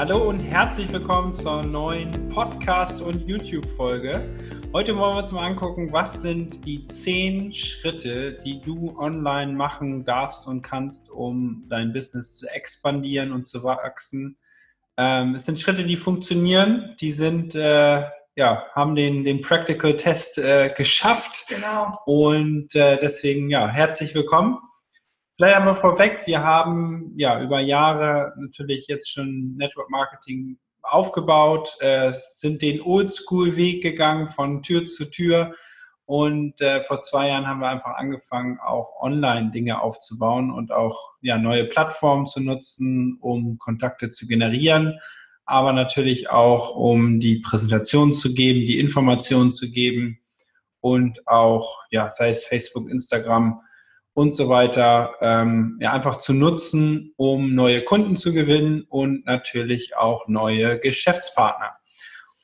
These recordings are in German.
Hallo und herzlich willkommen zur neuen Podcast- und YouTube-Folge. Heute wollen wir uns mal angucken, was sind die zehn Schritte, die du online machen darfst und kannst, um dein Business zu expandieren und zu wachsen. Ähm, es sind Schritte, die funktionieren, die sind, äh, ja, haben den, den Practical-Test äh, geschafft. Genau. Und äh, deswegen, ja, herzlich willkommen. Vielleicht einmal vorweg, wir haben ja über Jahre natürlich jetzt schon Network Marketing aufgebaut, äh, sind den Oldschool-Weg gegangen von Tür zu Tür und äh, vor zwei Jahren haben wir einfach angefangen, auch online Dinge aufzubauen und auch ja, neue Plattformen zu nutzen, um Kontakte zu generieren, aber natürlich auch, um die Präsentation zu geben, die Informationen zu geben und auch, ja, sei es Facebook, Instagram, und so weiter, ähm, ja, einfach zu nutzen, um neue Kunden zu gewinnen und natürlich auch neue Geschäftspartner.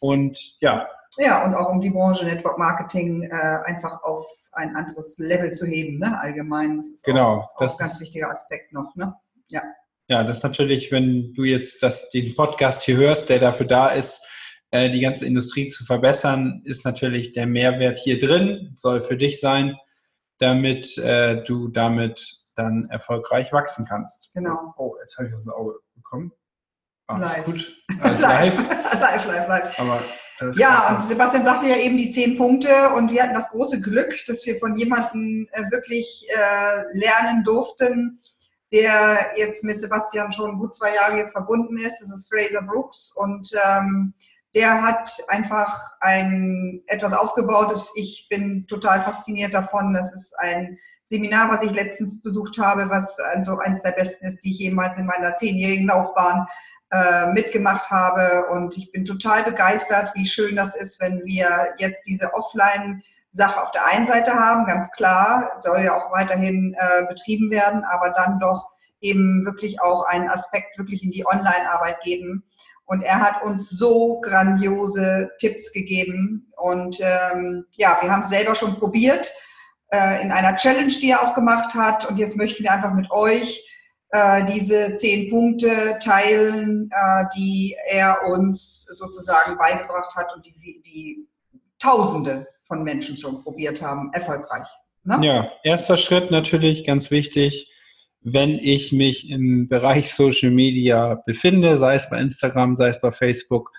Und ja. Ja, und auch um die Branche Network Marketing äh, einfach auf ein anderes Level zu heben, ne? allgemein. Das ist genau, auch, das auch ein ganz wichtiger Aspekt noch. Ne? Ja. Ja, das ist natürlich, wenn du jetzt das, diesen Podcast hier hörst, der dafür da ist, äh, die ganze Industrie zu verbessern, ist natürlich der Mehrwert hier drin, soll für dich sein damit äh, du damit dann erfolgreich wachsen kannst. Genau. Oh, jetzt habe ich was ins Auge bekommen. Ah, live. gut. Alles live. live, live, live. Aber ja, und Sebastian sagte ja eben die zehn Punkte und wir hatten das große Glück, dass wir von jemandem äh, wirklich äh, lernen durften, der jetzt mit Sebastian schon gut zwei Jahre jetzt verbunden ist. Das ist Fraser Brooks und ähm, der hat einfach ein, etwas aufgebautes. Ich bin total fasziniert davon. Das ist ein Seminar, was ich letztens besucht habe, was also eines der besten ist, die ich jemals in meiner zehnjährigen Laufbahn äh, mitgemacht habe. Und ich bin total begeistert, wie schön das ist, wenn wir jetzt diese Offline-Sache auf der einen Seite haben, ganz klar, soll ja auch weiterhin äh, betrieben werden, aber dann doch eben wirklich auch einen Aspekt wirklich in die Online-Arbeit geben. Und er hat uns so grandiose Tipps gegeben. Und ähm, ja, wir haben es selber schon probiert äh, in einer Challenge, die er auch gemacht hat. Und jetzt möchten wir einfach mit euch äh, diese zehn Punkte teilen, äh, die er uns sozusagen beigebracht hat und die, die Tausende von Menschen schon probiert haben, erfolgreich. Ne? Ja, erster Schritt natürlich ganz wichtig wenn ich mich im Bereich Social Media befinde, sei es bei Instagram, sei es bei Facebook,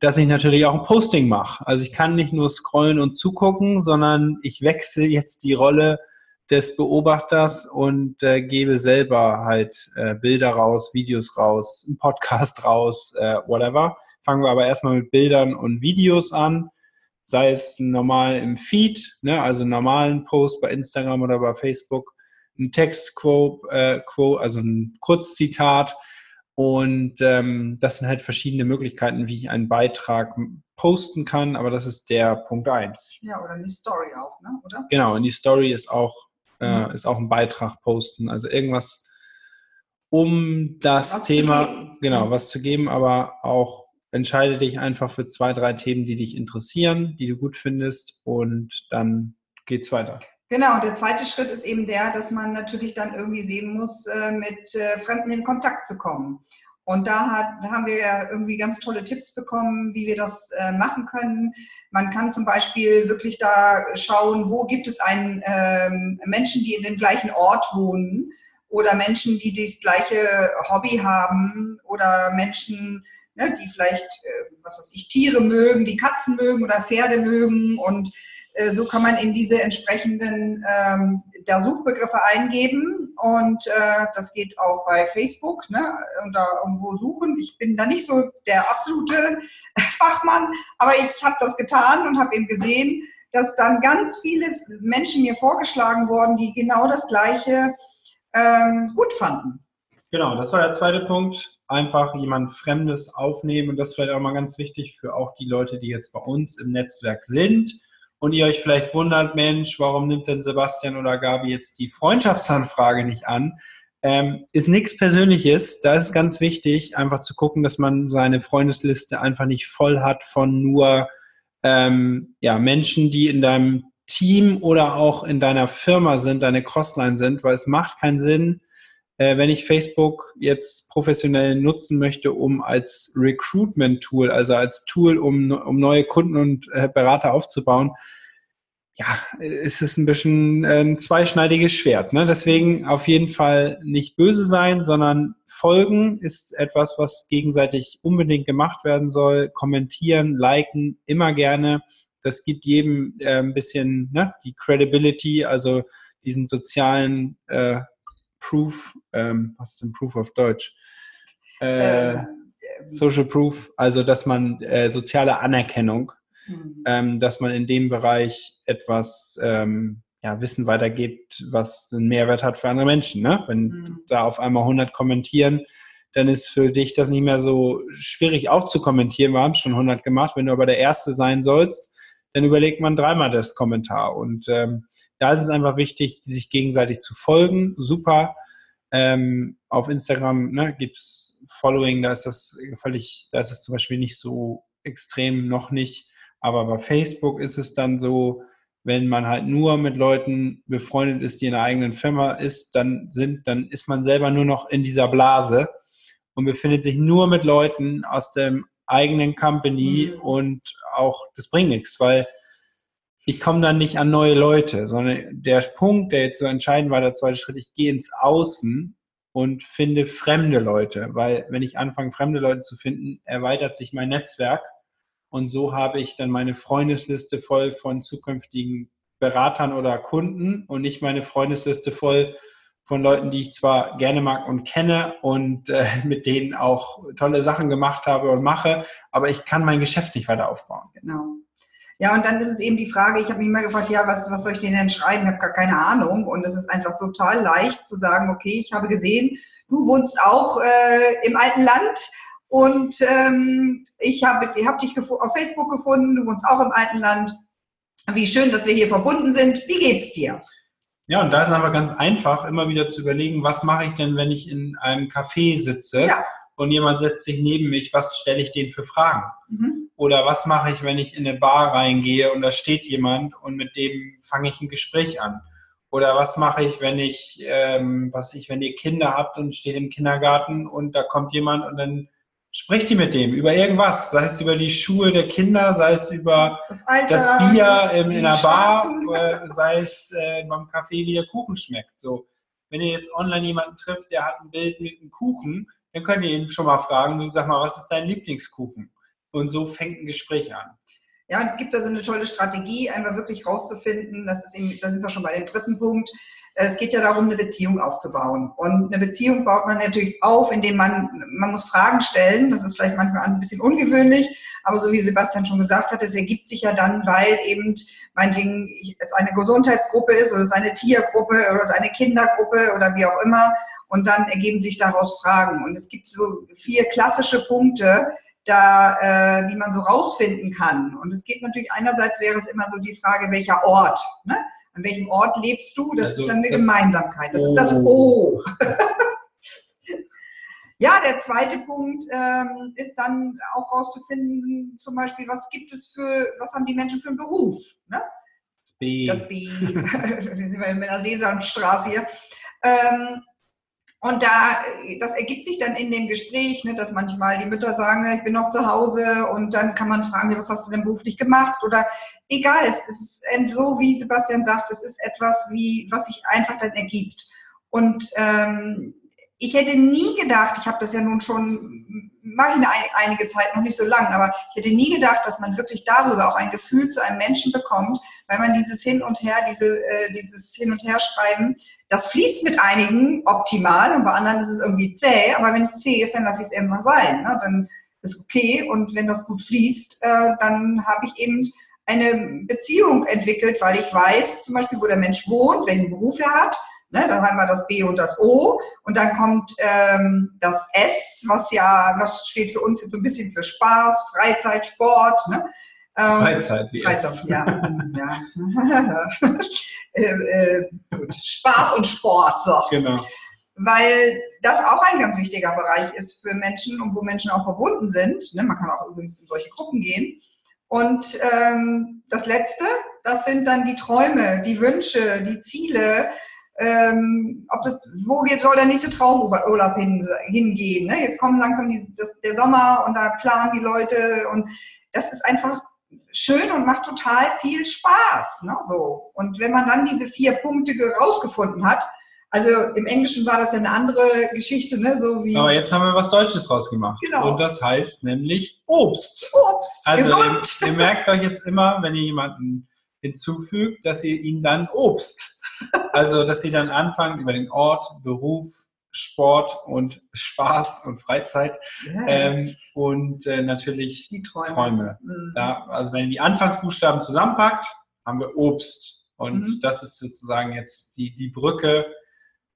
dass ich natürlich auch ein Posting mache. Also ich kann nicht nur scrollen und zugucken, sondern ich wechsle jetzt die Rolle des Beobachters und äh, gebe selber halt äh, Bilder raus, Videos raus, einen Podcast raus, äh, whatever. Fangen wir aber erstmal mit Bildern und Videos an, sei es normal im Feed, ne, also normalen Post bei Instagram oder bei Facebook ein Textquote, äh, Quote, also ein Kurzzitat. Und ähm, das sind halt verschiedene Möglichkeiten, wie ich einen Beitrag posten kann, aber das ist der Punkt eins. Ja, oder eine Story auch, ne? oder? Genau, und die Story ist auch, äh, mhm. ist auch ein Beitrag posten. Also irgendwas, um das was Thema, genau, was zu geben, aber auch entscheide dich einfach für zwei, drei Themen, die dich interessieren, die du gut findest und dann geht's weiter. Genau, der zweite Schritt ist eben der, dass man natürlich dann irgendwie sehen muss, äh, mit äh, Fremden in Kontakt zu kommen. Und da, hat, da haben wir ja irgendwie ganz tolle Tipps bekommen, wie wir das äh, machen können. Man kann zum Beispiel wirklich da schauen, wo gibt es einen ähm, Menschen, die in dem gleichen Ort wohnen oder Menschen, die das gleiche Hobby haben oder Menschen, ne, die vielleicht, äh, was weiß ich, Tiere mögen, die Katzen mögen oder Pferde mögen und so kann man in diese entsprechenden ähm, da Suchbegriffe eingeben und äh, das geht auch bei Facebook ne, und da irgendwo suchen. Ich bin da nicht so der absolute Fachmann, aber ich habe das getan und habe eben gesehen, dass dann ganz viele Menschen mir vorgeschlagen wurden, die genau das Gleiche ähm, gut fanden. Genau, das war der zweite Punkt. Einfach jemand Fremdes aufnehmen und das ist vielleicht auch mal ganz wichtig für auch die Leute, die jetzt bei uns im Netzwerk sind und ihr euch vielleicht wundert, Mensch, warum nimmt denn Sebastian oder Gabi jetzt die Freundschaftsanfrage nicht an? Ähm, ist nichts Persönliches. Da ist es ganz wichtig, einfach zu gucken, dass man seine Freundesliste einfach nicht voll hat von nur ähm, ja, Menschen, die in deinem Team oder auch in deiner Firma sind, deine Crossline sind, weil es macht keinen Sinn, wenn ich Facebook jetzt professionell nutzen möchte, um als Recruitment-Tool, also als Tool, um, um neue Kunden und äh, Berater aufzubauen, ja, ist es ein bisschen äh, ein zweischneidiges Schwert. Ne? Deswegen auf jeden Fall nicht böse sein, sondern folgen ist etwas, was gegenseitig unbedingt gemacht werden soll. Kommentieren, liken, immer gerne. Das gibt jedem äh, ein bisschen ne, die Credibility, also diesen sozialen äh, Proof, ähm, was ist denn Proof auf Deutsch? Äh, ähm, Social Proof, also dass man äh, soziale Anerkennung, mhm. ähm, dass man in dem Bereich etwas ähm, ja, Wissen weitergibt, was einen Mehrwert hat für andere Menschen. Ne? Wenn mhm. da auf einmal 100 kommentieren, dann ist für dich das nicht mehr so schwierig auch zu kommentieren. Wir haben es schon 100 gemacht. Wenn du aber der Erste sein sollst, dann überlegt man dreimal das Kommentar. Und ähm, da ist es einfach wichtig, sich gegenseitig zu folgen. Super. Ähm, auf Instagram ne, gibt es Following, da ist das völlig, da ist es zum Beispiel nicht so extrem noch nicht. Aber bei Facebook ist es dann so, wenn man halt nur mit Leuten befreundet ist, die in einer eigenen Firma ist, dann sind, dann ist man selber nur noch in dieser Blase und befindet sich nur mit Leuten aus dem eigenen Company mhm. und auch, das bringt nichts, weil ich komme dann nicht an neue Leute, sondern der Punkt, der jetzt so entscheidend war, der zweite Schritt, ich gehe ins Außen und finde fremde Leute, weil wenn ich anfange, fremde Leute zu finden, erweitert sich mein Netzwerk und so habe ich dann meine Freundesliste voll von zukünftigen Beratern oder Kunden und nicht meine Freundesliste voll von Leuten, die ich zwar gerne mag und kenne und äh, mit denen auch tolle Sachen gemacht habe und mache, aber ich kann mein Geschäft nicht weiter aufbauen. Genau. Ja, und dann ist es eben die Frage, ich habe mich immer gefragt, ja, was, was soll ich denen denn schreiben? Ich habe gar keine Ahnung. Und es ist einfach total leicht zu sagen, okay, ich habe gesehen, du wohnst auch äh, im alten Land und ähm, ich habe hab dich auf Facebook gefunden, du wohnst auch im alten Land. Wie schön, dass wir hier verbunden sind. Wie geht's dir? Ja, und da ist aber ganz einfach, immer wieder zu überlegen, was mache ich denn, wenn ich in einem Café sitze ja. und jemand setzt sich neben mich, was stelle ich denen für Fragen? Mhm. Oder was mache ich, wenn ich in eine Bar reingehe und da steht jemand und mit dem fange ich ein Gespräch an? Oder was mache ich, wenn ich, ähm, was ich, wenn ihr Kinder habt und steht im Kindergarten und da kommt jemand und dann Sprecht ihr mit dem über irgendwas, sei es über die Schuhe der Kinder, sei es über das, das Bier in, in der Bar, äh, sei es äh, beim Kaffee, wie der Kuchen schmeckt. So, wenn ihr jetzt online jemanden trifft, der hat ein Bild mit einem Kuchen, dann könnt ihr ihn schon mal fragen, sag mal, was ist dein Lieblingskuchen? Und so fängt ein Gespräch an. Ja, und es gibt also eine tolle Strategie, einfach wirklich rauszufinden, das ist eben, da sind wir schon bei dem dritten Punkt, es geht ja darum, eine Beziehung aufzubauen. Und eine Beziehung baut man natürlich auf, indem man, man muss Fragen stellen. Das ist vielleicht manchmal ein bisschen ungewöhnlich, aber so wie Sebastian schon gesagt hat, es ergibt sich ja dann, weil eben meinetwegen es eine Gesundheitsgruppe ist oder es eine Tiergruppe oder es eine Kindergruppe oder wie auch immer. Und dann ergeben sich daraus Fragen. Und es gibt so vier klassische Punkte, da, äh, die man so rausfinden kann. Und es geht natürlich einerseits wäre es immer so die Frage, welcher Ort. Ne? An welchem Ort lebst du? Das also ist dann eine das Gemeinsamkeit. Das o. ist das O. ja, der zweite Punkt ähm, ist dann auch rauszufinden, zum Beispiel, was gibt es für, was haben die Menschen für einen Beruf? Ne? Das B. Das B. Wir sind in der Sesamstraße hier. Ähm, und da, das ergibt sich dann in dem Gespräch, ne, dass manchmal die Mütter sagen, ich bin noch zu Hause und dann kann man fragen, was hast du denn beruflich gemacht? Oder egal, es ist so, wie Sebastian sagt, es ist etwas, wie, was sich einfach dann ergibt. Und ähm, ich hätte nie gedacht, ich habe das ja nun schon, mache ich eine, einige Zeit noch nicht so lang, aber ich hätte nie gedacht, dass man wirklich darüber auch ein Gefühl zu einem Menschen bekommt, weil man dieses Hin und Her, diese, äh, dieses Hin und Her schreiben das fließt mit einigen optimal und bei anderen ist es irgendwie zäh, aber wenn es zäh ist, dann lasse ich es irgendwann sein. Ne? Dann ist okay und wenn das gut fließt, äh, dann habe ich eben eine Beziehung entwickelt, weil ich weiß zum Beispiel, wo der Mensch wohnt, welchen Beruf er hat. Ne, dann haben wir das B und das O und dann kommt ähm, das S, was ja, was steht für uns jetzt so ein bisschen für Spaß, Freizeit, Sport. Ne? Ähm, Freizeit, wie Freizeit, es. ja. ja. äh, äh, Spaß und Sport, so. Genau. Weil das auch ein ganz wichtiger Bereich ist für Menschen und wo Menschen auch verbunden sind. Ne? Man kann auch übrigens in solche Gruppen gehen. Und ähm, das Letzte, das sind dann die Träume, die Wünsche, die Ziele, ähm, ob das, wo soll der nächste Traumurlaub hin, hingehen. Ne? Jetzt kommt langsam die, das, der Sommer und da planen die Leute und das ist einfach schön und macht total viel Spaß. Ne? So. Und wenn man dann diese vier Punkte rausgefunden hat, also im Englischen war das ja eine andere Geschichte, ne? So wie Aber jetzt haben wir was Deutsches rausgemacht. Genau. Und das heißt nämlich Obst. Obst. Also gesund. Ihr, ihr merkt euch jetzt immer, wenn ihr jemanden hinzufügt, dass ihr ihn dann Obst. Also, dass sie dann anfangen über den Ort, Beruf, Sport und Spaß und Freizeit yeah. ähm, und äh, natürlich die Träume. Träume. Mhm. Da, also wenn ihr die Anfangsbuchstaben zusammenpackt, haben wir Obst. Und mhm. das ist sozusagen jetzt die, die Brücke,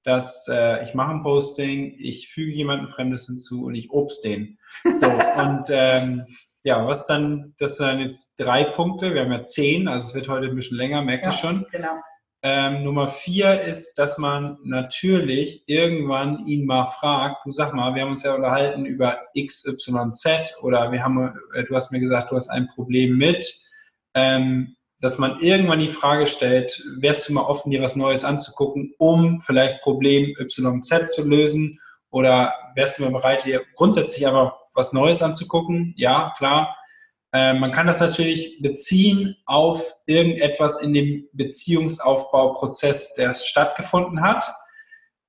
dass äh, ich mache ein Posting, ich füge jemanden Fremdes hinzu und ich obst den. So, und ähm, ja, was dann, das sind jetzt drei Punkte, wir haben ja zehn, also es wird heute ein bisschen länger, merkt ihr schon. Genau. Ähm, Nummer vier ist, dass man natürlich irgendwann ihn mal fragt, du sag mal, wir haben uns ja unterhalten über XYZ oder wir haben, äh, du hast mir gesagt, du hast ein Problem mit, ähm, dass man irgendwann die Frage stellt, wärst du mal offen, dir was Neues anzugucken, um vielleicht Problem YZ zu lösen oder wärst du mal bereit, dir grundsätzlich einfach was Neues anzugucken? Ja, klar. Äh, man kann das natürlich beziehen auf irgendetwas in dem Beziehungsaufbauprozess, der stattgefunden hat,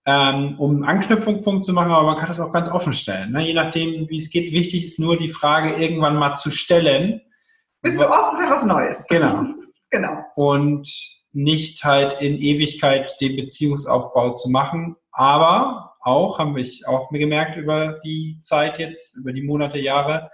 ähm, um einen Anknüpfungspunkt zu machen, aber man kann das auch ganz offen stellen. Ne? Je nachdem, wie es geht, wichtig ist nur die Frage irgendwann mal zu stellen. Bist du offen für was Neues? Genau. genau. Und nicht halt in Ewigkeit den Beziehungsaufbau zu machen, aber auch, haben wir auch gemerkt über die Zeit jetzt, über die Monate, Jahre,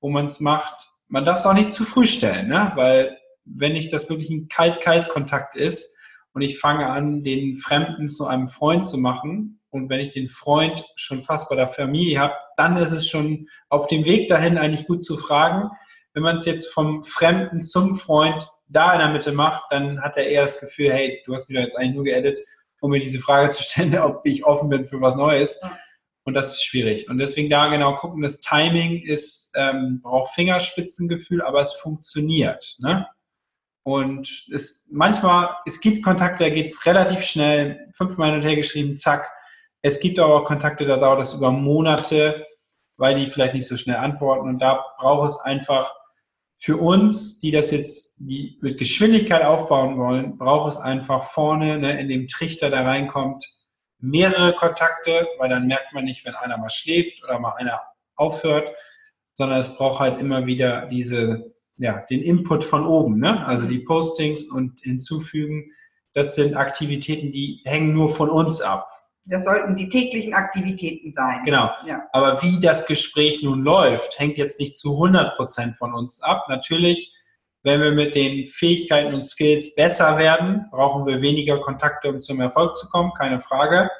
wo man es macht, man darf es auch nicht zu früh stellen, ne? weil wenn ich das wirklich ein Kalt-Kalt-Kontakt ist und ich fange an, den Fremden zu einem Freund zu machen und wenn ich den Freund schon fast bei der Familie habe, dann ist es schon auf dem Weg dahin eigentlich gut zu fragen. Wenn man es jetzt vom Fremden zum Freund da in der Mitte macht, dann hat er eher das Gefühl, hey, du hast mich doch jetzt eigentlich nur geedit, um mir diese Frage zu stellen, ob ich offen bin für was Neues. Ja. Und das ist schwierig. Und deswegen da genau gucken, das Timing ist, ähm, braucht Fingerspitzengefühl, aber es funktioniert. Ne? Und es manchmal, es gibt Kontakte, da geht es relativ schnell, fünfmal hin und her geschrieben, zack. Es gibt aber auch Kontakte, da dauert es über Monate, weil die vielleicht nicht so schnell antworten. Und da braucht es einfach für uns, die das jetzt die mit Geschwindigkeit aufbauen wollen, braucht es einfach vorne ne, in dem Trichter, der reinkommt, mehrere Kontakte, weil dann merkt man nicht, wenn einer mal schläft oder mal einer aufhört, sondern es braucht halt immer wieder diese, ja, den Input von oben, ne? Also die Postings und hinzufügen, das sind Aktivitäten, die hängen nur von uns ab. Das sollten die täglichen Aktivitäten sein. Genau. Ja. Aber wie das Gespräch nun läuft, hängt jetzt nicht zu 100 Prozent von uns ab. Natürlich wenn wir mit den Fähigkeiten und Skills besser werden, brauchen wir weniger Kontakte, um zum Erfolg zu kommen, keine Frage.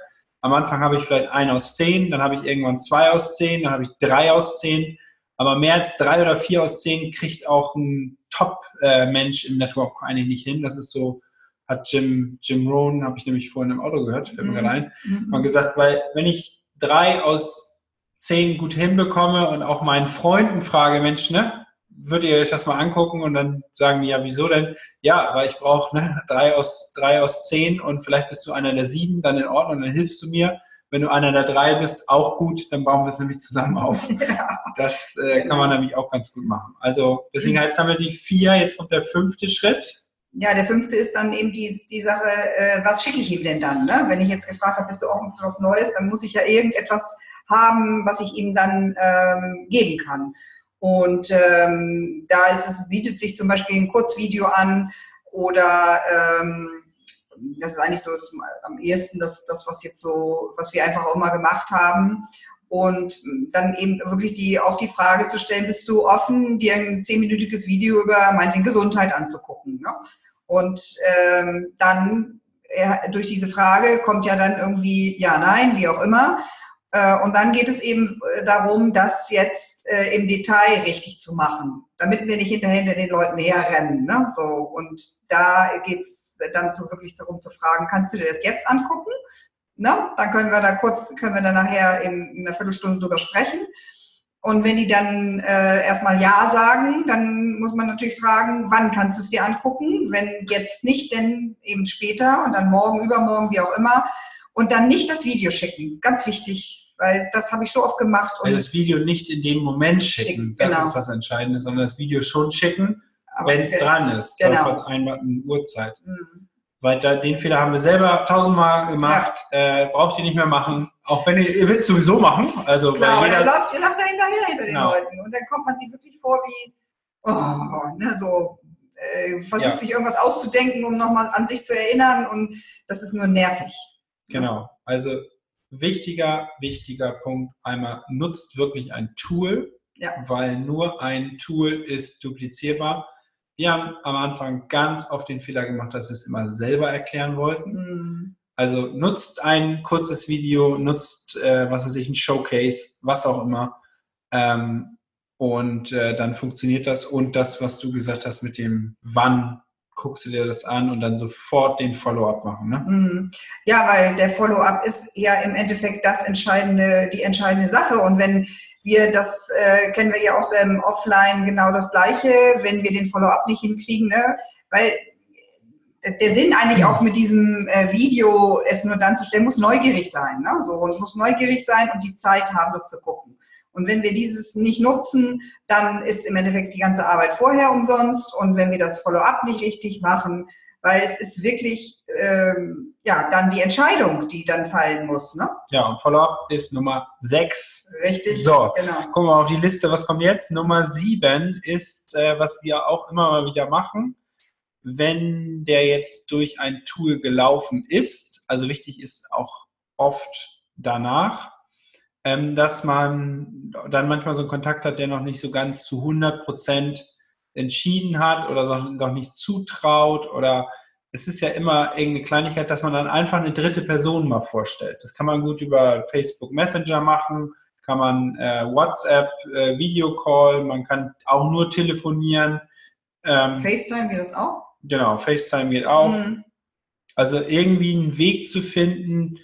Am Anfang habe ich vielleicht ein aus zehn, dann habe ich irgendwann zwei aus zehn, dann habe ich drei aus zehn. Aber mehr als drei oder vier aus zehn kriegt auch ein Top-Mensch im Network eigentlich nicht hin. Das ist so, hat Jim, Jim Rohn, habe ich nämlich vorhin im Auto gehört, fällt mir gerade ein, mhm. mal gesagt, weil wenn ich drei aus zehn gut hinbekomme und auch meinen Freunden frage, Mensch, ne, würdet ihr euch das mal angucken und dann sagen, ja, wieso denn? Ja, weil ich brauche ne, drei, aus, drei aus zehn und vielleicht bist du einer der sieben, dann in Ordnung, dann hilfst du mir. Wenn du einer der drei bist, auch gut, dann bauen wir es nämlich zusammen auf. Ja. Das äh, kann man nämlich auch ganz gut machen. Also deswegen jetzt haben wir die vier, jetzt kommt der fünfte Schritt. Ja, der fünfte ist dann eben die, die Sache, äh, was schicke ich ihm denn dann? Ne? Wenn ich jetzt gefragt habe, bist du offen für was Neues, dann muss ich ja irgendetwas haben, was ich ihm dann ähm, geben kann. Und ähm, da ist es, bietet sich zum Beispiel ein Kurzvideo an oder ähm, das ist eigentlich so das, am ehesten das, das, was jetzt so, was wir einfach auch immer gemacht haben. Und dann eben wirklich die, auch die Frage zu stellen, bist du offen, dir ein zehnminütiges Video über meinetwegen Gesundheit anzugucken? Ne? Und ähm, dann äh, durch diese Frage kommt ja dann irgendwie ja, nein, wie auch immer. Äh, und dann geht es eben äh, darum, das jetzt äh, im Detail richtig zu machen, damit wir nicht hinterher hinter den Leuten herrennen. Ne? So, und da geht es dann so wirklich darum zu fragen, kannst du dir das jetzt angucken? Ne? Dann können wir da kurz, können wir da nachher in, in einer Viertelstunde drüber sprechen. Und wenn die dann äh, erstmal Ja sagen, dann muss man natürlich fragen, wann kannst du es dir angucken? Wenn jetzt nicht, denn eben später und dann morgen, übermorgen, wie auch immer. Und dann nicht das Video schicken. Ganz wichtig, weil das habe ich schon oft gemacht. Und das Video nicht in dem Moment schicken, schicken das genau. ist das Entscheidende, sondern das Video schon schicken, wenn es dran ist, genau. zur vereinbarten Uhrzeit. Mhm. Weil da, den Fehler haben wir selber tausendmal gemacht, ja. äh, braucht ihr nicht mehr machen. Auch wenn ihr, ihr wollt sowieso machen. Also, weil jeder, ihr, lauft, ihr lauft da hinterher hinter den genau. Leuten. Und dann kommt man sich wirklich vor wie, oh, ne, so, äh, versucht ja. sich irgendwas auszudenken, um nochmal an sich zu erinnern. Und das ist nur nervig. Genau. Also, wichtiger, wichtiger Punkt. Einmal nutzt wirklich ein Tool, ja. weil nur ein Tool ist duplizierbar wir haben am Anfang ganz oft den Fehler gemacht, dass wir es immer selber erklären wollten. Mhm. Also nutzt ein kurzes Video, nutzt, äh, was weiß ich, ein Showcase, was auch immer. Ähm, und äh, dann funktioniert das. Und das, was du gesagt hast mit dem Wann, guckst du dir das an und dann sofort den Follow-up machen. Ne? Mhm. Ja, weil der Follow-up ist ja im Endeffekt das entscheidende, die entscheidende Sache. Und wenn wir, das äh, kennen wir ja auch im Offline genau das Gleiche, wenn wir den Follow-up nicht hinkriegen, ne? weil der Sinn eigentlich auch mit diesem äh, Video, es nur dann zu stellen, muss neugierig sein. Ne? So, und muss neugierig sein und die Zeit haben, das zu gucken. Und wenn wir dieses nicht nutzen, dann ist im Endeffekt die ganze Arbeit vorher umsonst. Und wenn wir das Follow-up nicht richtig machen, weil es ist wirklich ähm, ja dann die Entscheidung, die dann fallen muss. Ne? Ja, und Follow-up ist Nummer 6. Richtig. So, genau. gucken wir auf die Liste, was kommt jetzt? Nummer 7 ist, äh, was wir auch immer mal wieder machen, wenn der jetzt durch ein Tool gelaufen ist, also wichtig ist auch oft danach, ähm, dass man dann manchmal so einen Kontakt hat, der noch nicht so ganz zu 100 Prozent entschieden hat oder noch nicht zutraut oder es ist ja immer irgendeine Kleinigkeit, dass man dann einfach eine dritte Person mal vorstellt. Das kann man gut über Facebook Messenger machen, kann man äh, WhatsApp, äh, Videocall, man kann auch nur telefonieren. Ähm, FaceTime geht das auch? Genau, FaceTime geht auch. Mhm. Also irgendwie einen Weg zu finden.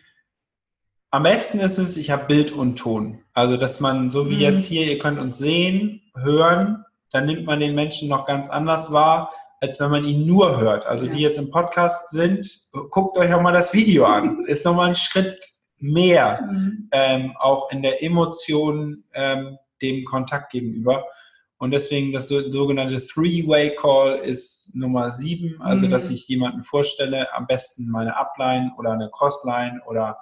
Am besten ist es, ich habe Bild und Ton. Also, dass man, so wie mhm. jetzt hier, ihr könnt uns sehen, hören, dann nimmt man den Menschen noch ganz anders wahr, als wenn man ihn nur hört. Also ja. die jetzt im Podcast sind, guckt euch auch mal das Video an. Ist nochmal ein Schritt mehr, mhm. ähm, auch in der Emotion ähm, dem Kontakt gegenüber. Und deswegen das sogenannte Three-Way-Call ist Nummer sieben, also mhm. dass ich jemanden vorstelle, am besten meine Upline oder eine Crossline oder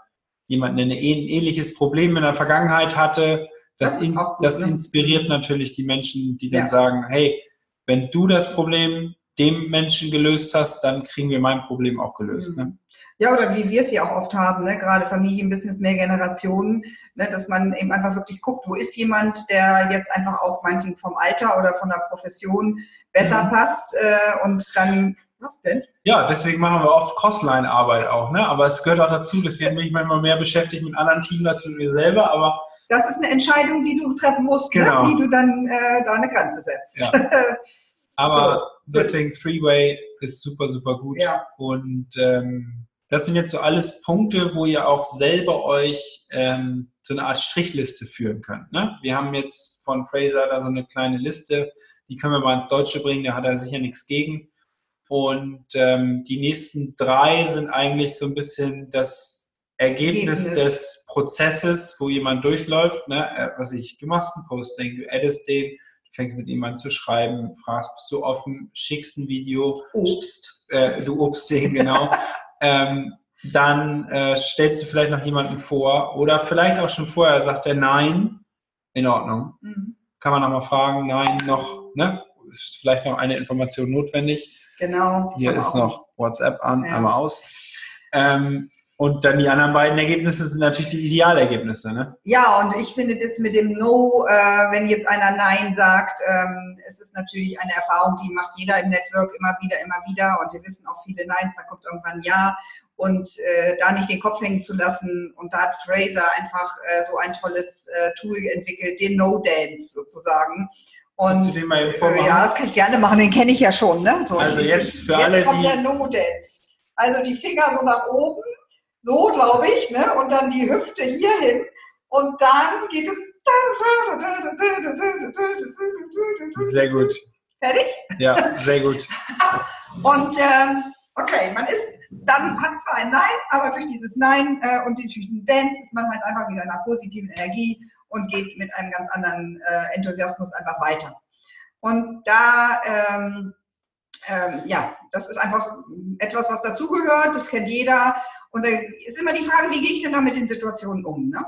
jemanden, der ein ähnliches Problem in der Vergangenheit hatte, das, das, in, gut, das ne? inspiriert natürlich die Menschen, die dann ja. sagen, hey, wenn du das Problem dem Menschen gelöst hast, dann kriegen wir mein Problem auch gelöst. Ne? Ja, oder wie wir es ja auch oft haben, ne? gerade Familienbusiness, mehr Generationen, ne? dass man eben einfach wirklich guckt, wo ist jemand, der jetzt einfach auch meinetwegen vom Alter oder von der Profession besser mhm. passt äh, und dann was denn? Ja, deswegen machen wir oft Crossline-Arbeit auch, ne? Aber es gehört auch dazu, deswegen bin ich manchmal mehr beschäftigt mit anderen Teams als mit mir selber, aber das ist eine Entscheidung, die du treffen musst, ne? genau. ne? wie du dann äh, da eine Grenze setzt. Ja. Aber so, deswegen Three-Way ist super, super gut. Ja. Und ähm, das sind jetzt so alles Punkte, wo ihr auch selber euch ähm, so eine Art Strichliste führen könnt. Ne? Wir haben jetzt von Fraser da so eine kleine Liste, die können wir mal ins Deutsche bringen, da hat er sicher nichts gegen. Und ähm, die nächsten drei sind eigentlich so ein bisschen das Ergebnis, Ergebnis, des Prozesses, wo jemand durchläuft, ne, äh, was ich, du machst ein Posting, du addest den, fängst mit ihm an zu schreiben, fragst, bist du offen, schickst ein Video, Obst. Äh, du obst den, genau. ähm, dann äh, stellst du vielleicht noch jemanden vor oder vielleicht auch schon vorher sagt er nein, in Ordnung. Mhm. Kann man nochmal fragen, nein, noch, ne? Ist vielleicht noch eine Information notwendig. Genau. Hier ist noch WhatsApp an, ja. einmal aus. Ähm, und dann die anderen beiden Ergebnisse sind natürlich die Idealergebnisse. Ne? Ja, und ich finde das mit dem No, äh, wenn jetzt einer Nein sagt, ähm, es ist natürlich eine Erfahrung, die macht jeder im Network immer wieder, immer wieder. Und wir wissen auch viele Neins, da kommt irgendwann Ja. Und äh, da nicht den Kopf hängen zu lassen. Und da hat Fraser einfach äh, so ein tolles äh, Tool entwickelt, den No-Dance sozusagen. Und, Kannst du den mal eben vormachen? Ja, das kann ich gerne machen, den kenne ich ja schon. Ne? So, also jetzt für jetzt alle, kommt die... der No-Dance. Also die Finger so nach oben so, glaube ich, ne? und dann die Hüfte hier hin und dann geht es Sehr gut. Fertig? Ja, sehr gut. und ähm, okay, man ist dann hat zwar ein Nein, aber durch dieses Nein äh, und den Dance ist man halt einfach wieder in einer positiven Energie und geht mit einem ganz anderen äh, Enthusiasmus einfach weiter. Und da, ähm, ähm, ja, das ist einfach etwas, was dazugehört, das kennt jeder. Und da ist immer die Frage, wie gehe ich denn da mit den Situationen um? Ne?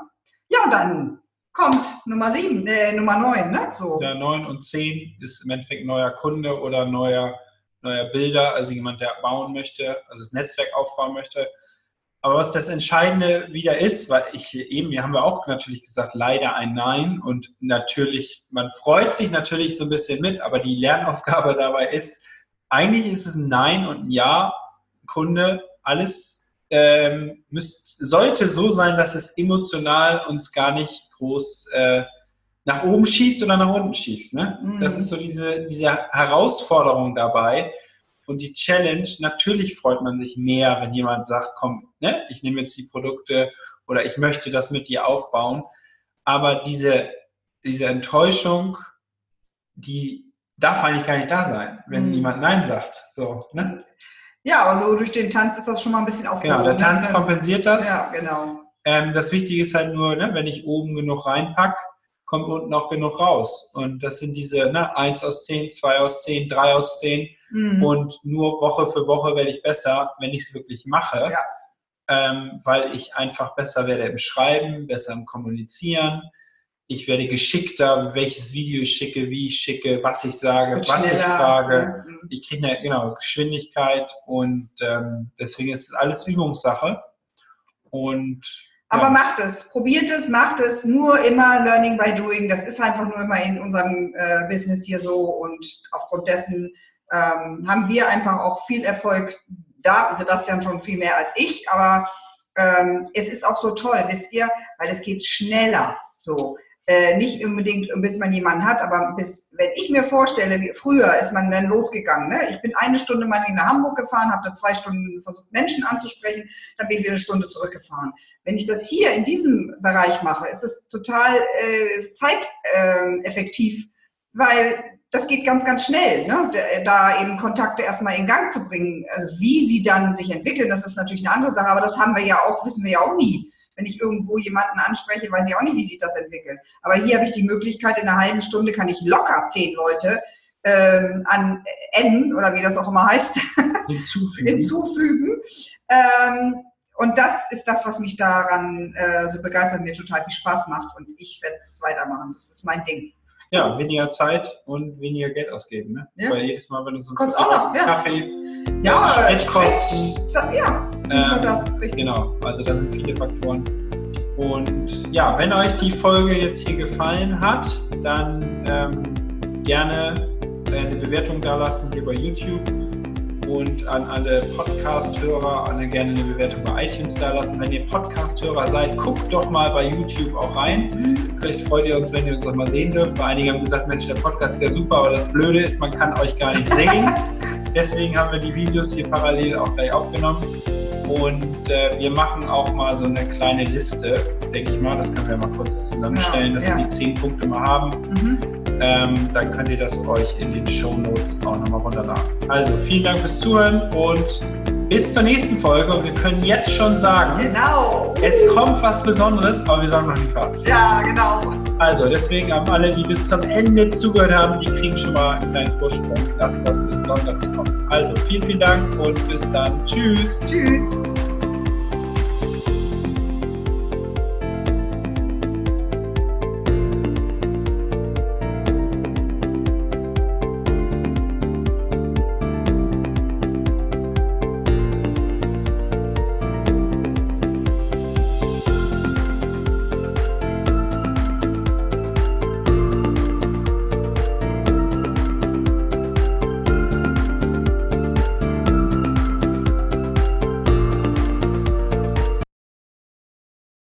Ja, und dann kommt Nummer 7, äh, Nummer 9. Ne? So. Ja, 9 und 10 ist im Endeffekt neuer Kunde oder neuer, neuer Bilder, also jemand, der bauen möchte, also das Netzwerk aufbauen möchte. Aber was das Entscheidende wieder ist, weil ich eben, hier haben wir auch natürlich gesagt, leider ein Nein und natürlich, man freut sich natürlich so ein bisschen mit, aber die Lernaufgabe dabei ist, eigentlich ist es ein Nein und ein Ja, Kunde, alles ähm, müsst, sollte so sein, dass es emotional uns gar nicht groß äh, nach oben schießt oder nach unten schießt. Ne? Mhm. Das ist so diese, diese Herausforderung dabei und die Challenge, natürlich freut man sich mehr, wenn jemand sagt, komm, ne, ich nehme jetzt die Produkte oder ich möchte das mit dir aufbauen. Aber diese, diese Enttäuschung, die darf eigentlich gar nicht da sein, wenn mhm. jemand Nein sagt. So, ne? Ja, aber so durch den Tanz ist das schon mal ein bisschen aufgehoben. Genau, der Tanz ne? kompensiert das. Ja, genau. Ähm, das Wichtige ist halt nur, ne, wenn ich oben genug reinpacke, kommt unten auch genug raus. Und das sind diese ne, 1 aus 10, 2 aus 10, 3 aus 10. Mhm. Und nur Woche für Woche werde ich besser, wenn ich es wirklich mache. Ja. Ähm, weil ich einfach besser werde im Schreiben, besser im Kommunizieren. Ich werde geschickter, welches Video ich schicke, wie ich schicke, was ich sage, was schneller. ich frage. Mhm. Ich kriege eine genau, Geschwindigkeit und ähm, deswegen ist es alles Übungssache. Und aber macht es, probiert es, macht es, nur immer Learning by Doing. Das ist einfach nur immer in unserem äh, Business hier so und aufgrund dessen ähm, haben wir einfach auch viel Erfolg da. Sebastian schon viel mehr als ich, aber ähm, es ist auch so toll, wisst ihr, weil es geht schneller. So, äh, nicht unbedingt, bis man jemanden hat, aber bis, wenn ich mir vorstelle, wie früher ist man dann losgegangen. Ne? Ich bin eine Stunde mal nach Hamburg gefahren, habe da zwei Stunden versucht, Menschen anzusprechen, dann bin ich wieder eine Stunde zurückgefahren. Wenn ich das hier in diesem Bereich mache, ist es total äh, zeiteffektiv, äh, weil das geht ganz, ganz schnell, ne? da eben Kontakte erstmal in Gang zu bringen. Also wie sie dann sich entwickeln, das ist natürlich eine andere Sache, aber das haben wir ja auch, wissen wir ja auch nie wenn ich irgendwo jemanden anspreche, weiß ich auch nicht, wie sich das entwickelt. Aber hier habe ich die Möglichkeit, in einer halben Stunde kann ich locker zehn Leute ähm, an N oder wie das auch immer heißt, hinzufügen. hinzufügen. Ähm, und das ist das, was mich daran äh, so begeistert, mir total viel Spaß macht und ich werde es weitermachen. Das ist mein Ding. Ja, weniger Zeit und weniger Geld ausgeben. Ne? Ja. Weil jedes Mal, wenn du sonst Kostet auch noch, ja. Kaffee, ja, Spritkosten. Ja, ähm, das, richtig. Genau, also da sind viele Faktoren. Und ja, wenn euch die Folge jetzt hier gefallen hat, dann ähm, gerne eine Bewertung da lassen hier bei YouTube und an alle Podcast-Hörer gerne eine Bewertung bei iTunes da lassen. Wenn ihr Podcast-Hörer seid, guckt doch mal bei YouTube auch rein. Vielleicht freut ihr uns, wenn ihr uns auch mal sehen dürft. Weil einige haben gesagt, Mensch, der Podcast ist ja super, aber das Blöde ist, man kann euch gar nicht sehen. Deswegen haben wir die Videos hier parallel auch gleich aufgenommen. Und äh, wir machen auch mal so eine kleine Liste, denke ich mal. Das können wir mal kurz zusammenstellen, ja, dass ja. wir die zehn Punkte mal haben. Mhm. Ähm, dann könnt ihr das euch in den Show Notes auch nochmal runterladen. Also vielen Dank fürs Zuhören und bis zur nächsten Folge. Und wir können jetzt schon sagen, genau. es kommt was Besonderes, aber wir sagen noch nicht was. Ja, genau. Also deswegen haben alle, die bis zum Ende zugehört haben, die kriegen schon mal einen kleinen Vorsprung, dass was Besonderes kommt. Also vielen, vielen Dank und bis dann. Tschüss. Tschüss.